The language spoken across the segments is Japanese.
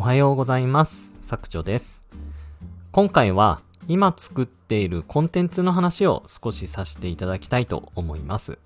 おはようございます。作長です。今回は今作っているコンテンツの話を少しさせていただきたいと思います。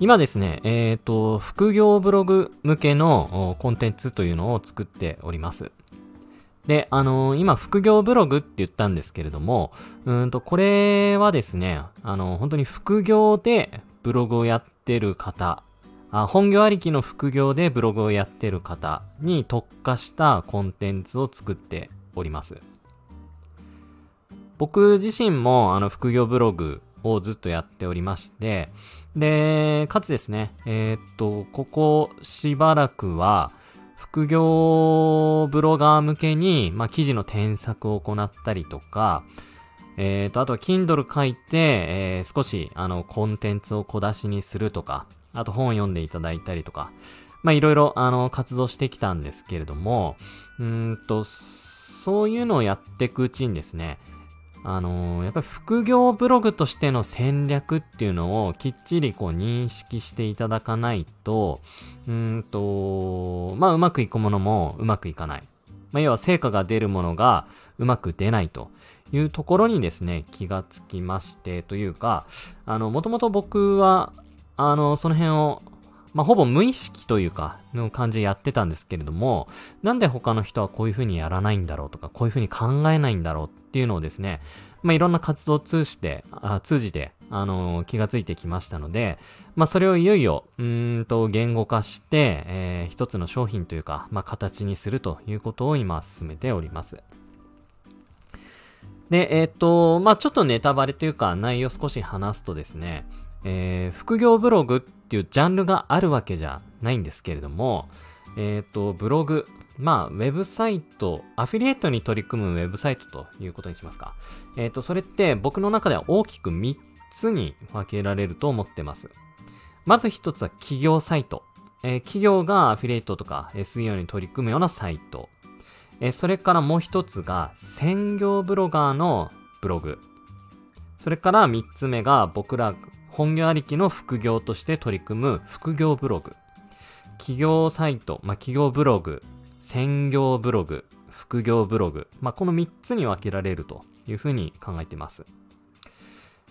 今ですね、えっ、と、副業ブログ向けのコンテンツというのを作っております。で、あのー今、副業ブログって言ったんですけれども、うんと、これはですね、あの本当に副業でブログをやってる方、あ本業ありきの副業でブログをやってる方に特化したコンテンツを作っております。僕自身もあの副業ブログをずっとやっておりまして、で、かつですね、えーっと、ここしばらくは、副業ブロガー向けに、まあ、記事の添削を行ったりとか、えーと、あとは Kindle 書いて、えー少し、あの、コンテンツを小出しにするとか、あと本を読んでいただいたりとか、まあ、いろいろ、あの、活動してきたんですけれども、うんと、そういうのをやっていくうちにですね、あのーやっぱり副業ブログとしての戦略っていうのをきっちりこう認識していただかないと、うんと、まあうまくいくものもうまくいかない。まあ要は成果が出るものがうまく出ないというところにですね、気がつきまして、というか、あの、もともと僕は、あの、その辺を、まあ、ほぼ無意識というか、の感じでやってたんですけれども、なんで他の人はこういう風にやらないんだろうとか、こういう風に考えないんだろうっていうのをですね、まあ、いろんな活動を通じて、あ通じて、あの気がついてきましたので、まあ、それをいよいよ、うんと、言語化して、えー一つの商品というか、まあ、形にするということを今進めております。で、えーっと、まあ、ちょっとネタバレというか内容少し話すとですね、えー副業ブログっていうジャンルがあるわけじゃないんですけれども、えーと、ブログ、まあ、ウェブサイト、アフィリエイトに取り組むウェブサイトということにしますか。えーと、それって僕の中では大きく3つに分けられると思ってます。まず1つは企業サイト。えー企業がアフィリエイトとか SEO に取り組むようなサイト。えーそれからもう一つが専業ブロガーのブログ。それから三つ目が僕ら本業ありきの副業として取り組む副業ブログ。企業サイト、まあ、企業ブログ、専業ブログ、副業ブログ。まあ、この三つに分けられるというふうに考えています。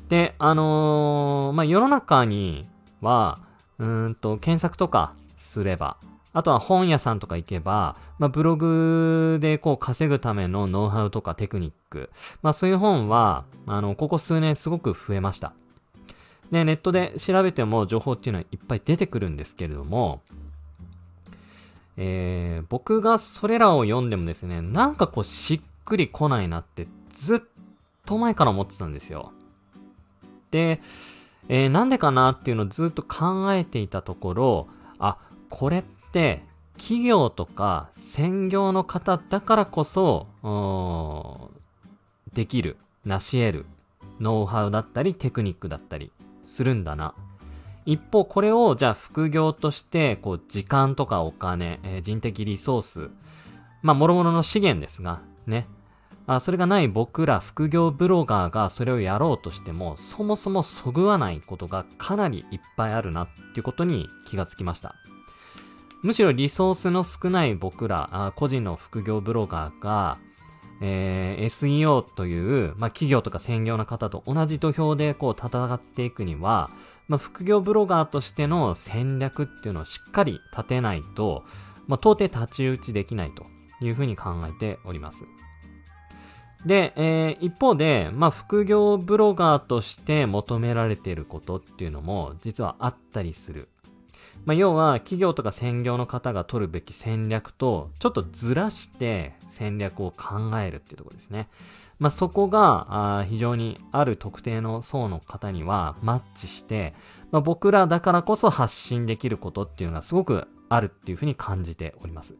で、あのーまあ、世の中には、うんと、検索とかすれば、あとは本屋さんとか行けば、まあ、ブログでこう稼ぐためのノウハウとかテクニック、まあ、そういう本は、あの、ここ数年すごく増えました。で、ネットで調べても情報っていうのはいっぱい出てくるんですけれども、えー、僕がそれらを読んでもですね、なんかこうしっくりこないなってずっと前から思ってたんですよ。で、えーなんでかなっていうのをずっと考えていたところ、あ、これって企業とか専業の方だからこそ、できる、成し得るノウハウだったりテクニックだったりするんだな。一方、これをじゃあ副業として、こう、時間とかお金、えー人的リソース、まあ、諸々の資源ですが、ね。あそれがない僕ら副業ブロガーがそれをやろうとしても、そもそもそぐわないことがかなりいっぱいあるなっていうことに気がつきました。むしろリソースの少ない僕ら、あ個人の副業ブロガーが、えー SEO という、まあ、企業とか専業の方と同じ土俵でこう戦っていくには、まあ、副業ブロガーとしての戦略っていうのをしっかり立てないと、まあ、到底太刀打ちできないというふうに考えております。で、えー一方で、まあ、副業ブロガーとして求められていることっていうのも実はあったりする。まあ、要は企業とか専業の方が取るべき戦略とちょっとずらして戦略を考えるっていうところですね。まあ、そこが非常にある特定の層の方にはマッチして、まあ、僕らだからこそ発信できることっていうのがすごくあるっていうふうに感じております。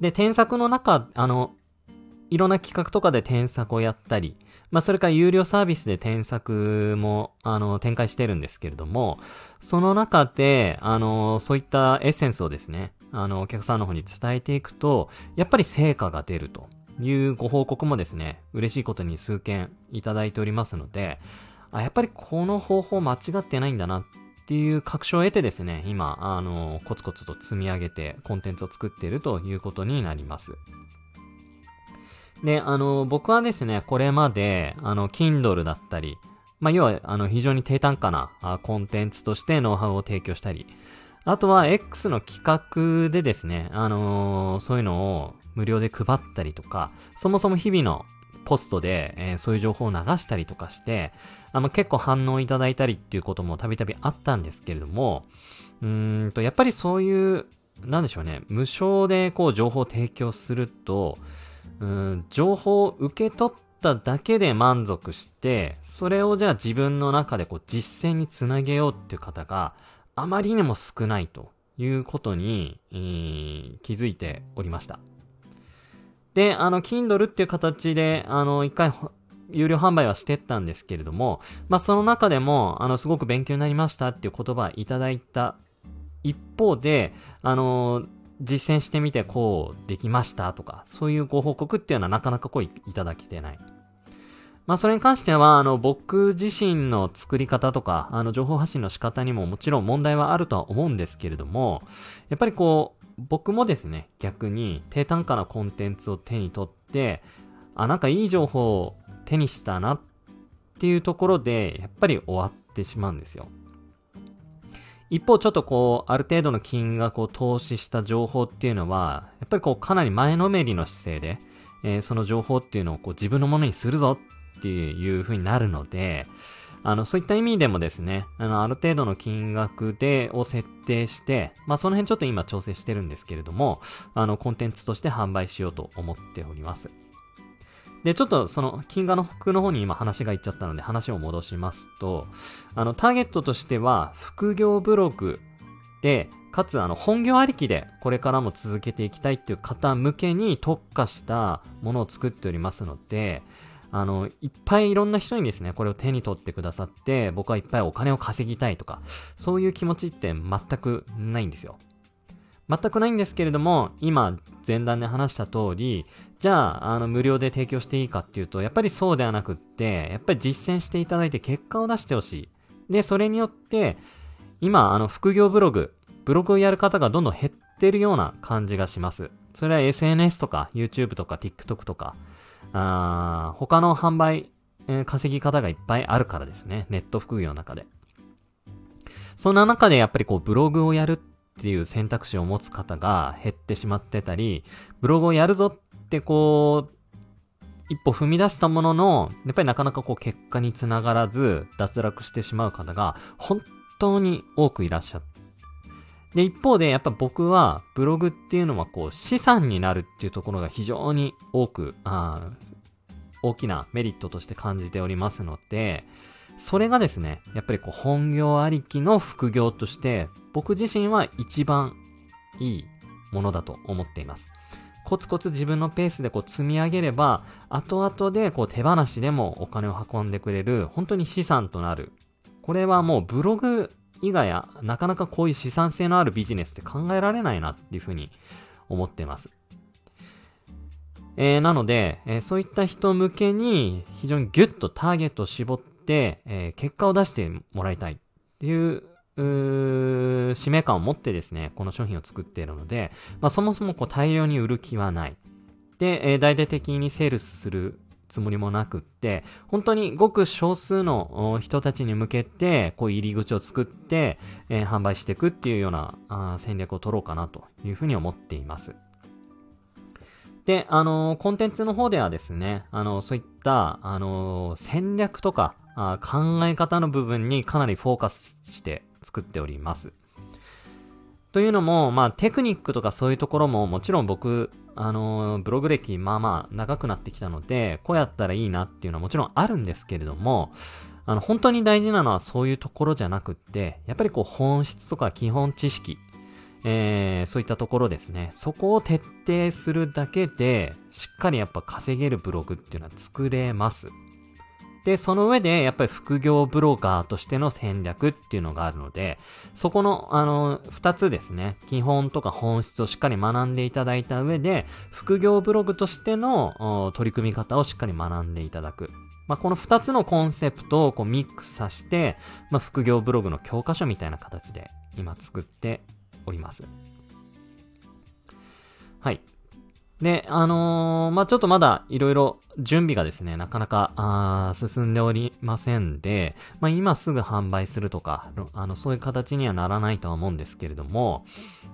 で、添削の中、あの、いろんな企画とかで添削をやったり、まあ、それから有料サービスで添削も、あの、展開してるんですけれども、その中で、あの、そういったエッセンスをですね、あの、お客さんの方に伝えていくと、やっぱり成果が出るというご報告もですね、嬉しいことに数件いただいておりますので、あ、やっぱりこの方法間違ってないんだなっていう確証を得てですね、今、あの、コツコツと積み上げてコンテンツを作っているということになります。で、あの、僕はですね、これまで、あの、Kindle だったり、まあ、要は、あの、非常に低単価なあコンテンツとしてノウハウを提供したり、あとは X の企画でですね、あのー、そういうのを無料で配ったりとか、そもそも日々のポストで、えー、そういう情報を流したりとかして、あの、結構反応いただいたりっていうこともたびたびあったんですけれども、うんと、やっぱりそういう、なんでしょうね、無償でこう情報を提供すると、うん、情報を受け取っただけで満足して、それをじゃあ自分の中でこう実践につなげようっていう方があまりにも少ないということに、えー、気づいておりました。で、あの、Kindle っていう形で、あの、一回、有料販売はしてったんですけれども、まあ、その中でも、あの、すごく勉強になりましたっていう言葉をいただいた一方で、あの、実践してみてこうできましたとか、そういうご報告っていうのはなかなかこういただけてない。まあそれに関しては、あの僕自身の作り方とか、あの情報発信の仕方にももちろん問題はあるとは思うんですけれども、やっぱりこう、僕もですね、逆に低単価なコンテンツを手に取って、あ、なんかいい情報を手にしたなっていうところで、やっぱり終わってしまうんですよ。一方、ちょっとこう、ある程度の金額を投資した情報っていうのは、やっぱりこう、かなり前のめりの姿勢で、えー、その情報っていうのをこう、自分のものにするぞっていう風になるので、あの、そういった意味でもですね、あの、ある程度の金額で、を設定して、まあ、その辺ちょっと今調整してるんですけれども、あの、コンテンツとして販売しようと思っております。で、ちょっとその金額の服の方に今話がいっちゃったので話を戻しますと、あの、ターゲットとしては副業ブログで、かつあの本業ありきでこれからも続けていきたいっていう方向けに特化したものを作っておりますので、あの、いっぱいいろんな人にですね、これを手に取ってくださって、僕はいっぱいお金を稼ぎたいとか、そういう気持ちって全くないんですよ。全くないんですけれども、今、前段で話した通り、じゃあ、あの、無料で提供していいかっていうと、やっぱりそうではなくって、やっぱり実践していただいて結果を出してほしい。で、それによって、今、あの、副業ブログ、ブログをやる方がどんどん減ってるような感じがします。それは SNS とか、YouTube とか、TikTok とか、あ他の販売、えー、稼ぎ方がいっぱいあるからですね。ネット副業の中で。そんな中でやっぱりこう、ブログをやるっていう選択肢を持つ方が減ってしまってたり、ブログをやるぞってこう、一歩踏み出したものの、やっぱりなかなかこう結果につながらず脱落してしまう方が本当に多くいらっしゃって。で、一方でやっぱ僕はブログっていうのはこう資産になるっていうところが非常に多く、あ大きなメリットとして感じておりますので、それがですね、やっぱりこう本業ありきの副業として僕自身は一番いいものだと思っています。コツコツ自分のペースでこう積み上げれば、後々でこう手放しでもお金を運んでくれる、本当に資産となる。これはもうブログ以外や、なかなかこういう資産性のあるビジネスって考えられないなっていうふうに思ってます。えー、なので、えー、そういった人向けに非常にギュッとターゲットを絞って、えー、結果を出してもらいたいっていうう使命感を持ってですね、この商品を作っているので、まあ、そもそもこう大量に売る気はない。で、えー、大々的にセールスするつもりもなくって、本当にごく少数の人たちに向けて、こう入り口を作って、えー、販売していくっていうようなあ戦略を取ろうかなというふうに思っています。で、あのー、コンテンツの方ではですね、あのー、そういった、あの戦略とか、あ考え方の部分にかなりフォーカスして作っております。というのも、まあ、テクニックとかそういうところももちろん僕、あのー、ブログ歴まあまあ長くなってきたので、こうやったらいいなっていうのはもちろんあるんですけれども、あの、本当に大事なのはそういうところじゃなくって、やっぱりこう本質とか基本知識、えー、そういったところですね。そこを徹底するだけで、しっかりやっぱ稼げるブログっていうのは作れます。で、その上で、やっぱり副業ブロガーとしての戦略っていうのがあるので、そこの、あの、二つですね、基本とか本質をしっかり学んでいただいた上で、副業ブログとしての取り組み方をしっかり学んでいただく。まあ、この二つのコンセプトをこうミックスさせて、まあ、副業ブログの教科書みたいな形で今作っております。はい。で、あのー、まあ、ちょっとまだいろいろ準備がですね、なかなか、あ進んでおりませんで、まあ、今すぐ販売するとか、あの、そういう形にはならないとは思うんですけれども、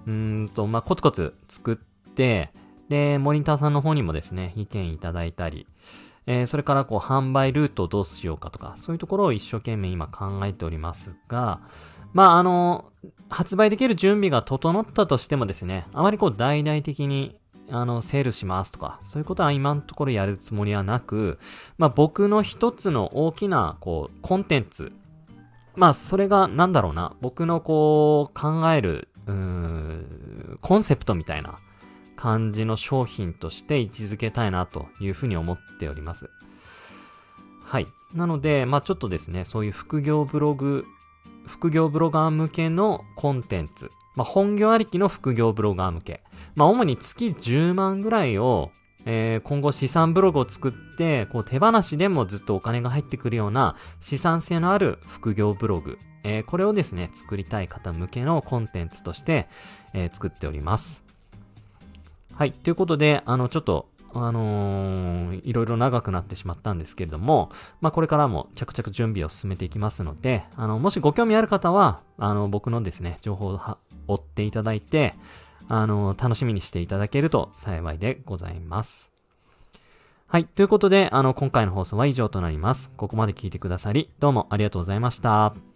うんと、まあ、コツコツ作って、で、モニターさんの方にもですね、意見いただいたり、えー、それからこう、販売ルートをどうしようかとか、そういうところを一生懸命今考えておりますが、まあ、あの、発売できる準備が整ったとしてもですね、あまりこう、大々的にあの、セールしますとか、そういうことは今のところやるつもりはなく、まあ僕の一つの大きな、こう、コンテンツ。まあそれが、なんだろうな、僕のこう、考える、うーん、コンセプトみたいな感じの商品として位置づけたいなというふうに思っております。はい。なので、まあちょっとですね、そういう副業ブログ、副業ブロガー向けのコンテンツ、まあ、本業ありきの副業ブロガー向け。まあ、主に月10万ぐらいを、えー、今後資産ブログを作って、こう手放しでもずっとお金が入ってくるような資産性のある副業ブログ。えー、これをですね、作りたい方向けのコンテンツとして、えー、作っております。はい。ということで、あの、ちょっと、あのー、いろいろ長くなってしまったんですけれども、まあ、これからも着々準備を進めていきますので、あの、もしご興味ある方は、あの、僕のですね、情報を追っていただいて、あの、楽しみにしていただけると幸いでございます。はい。ということで、あの、今回の放送は以上となります。ここまで聞いてくださり、どうもありがとうございました。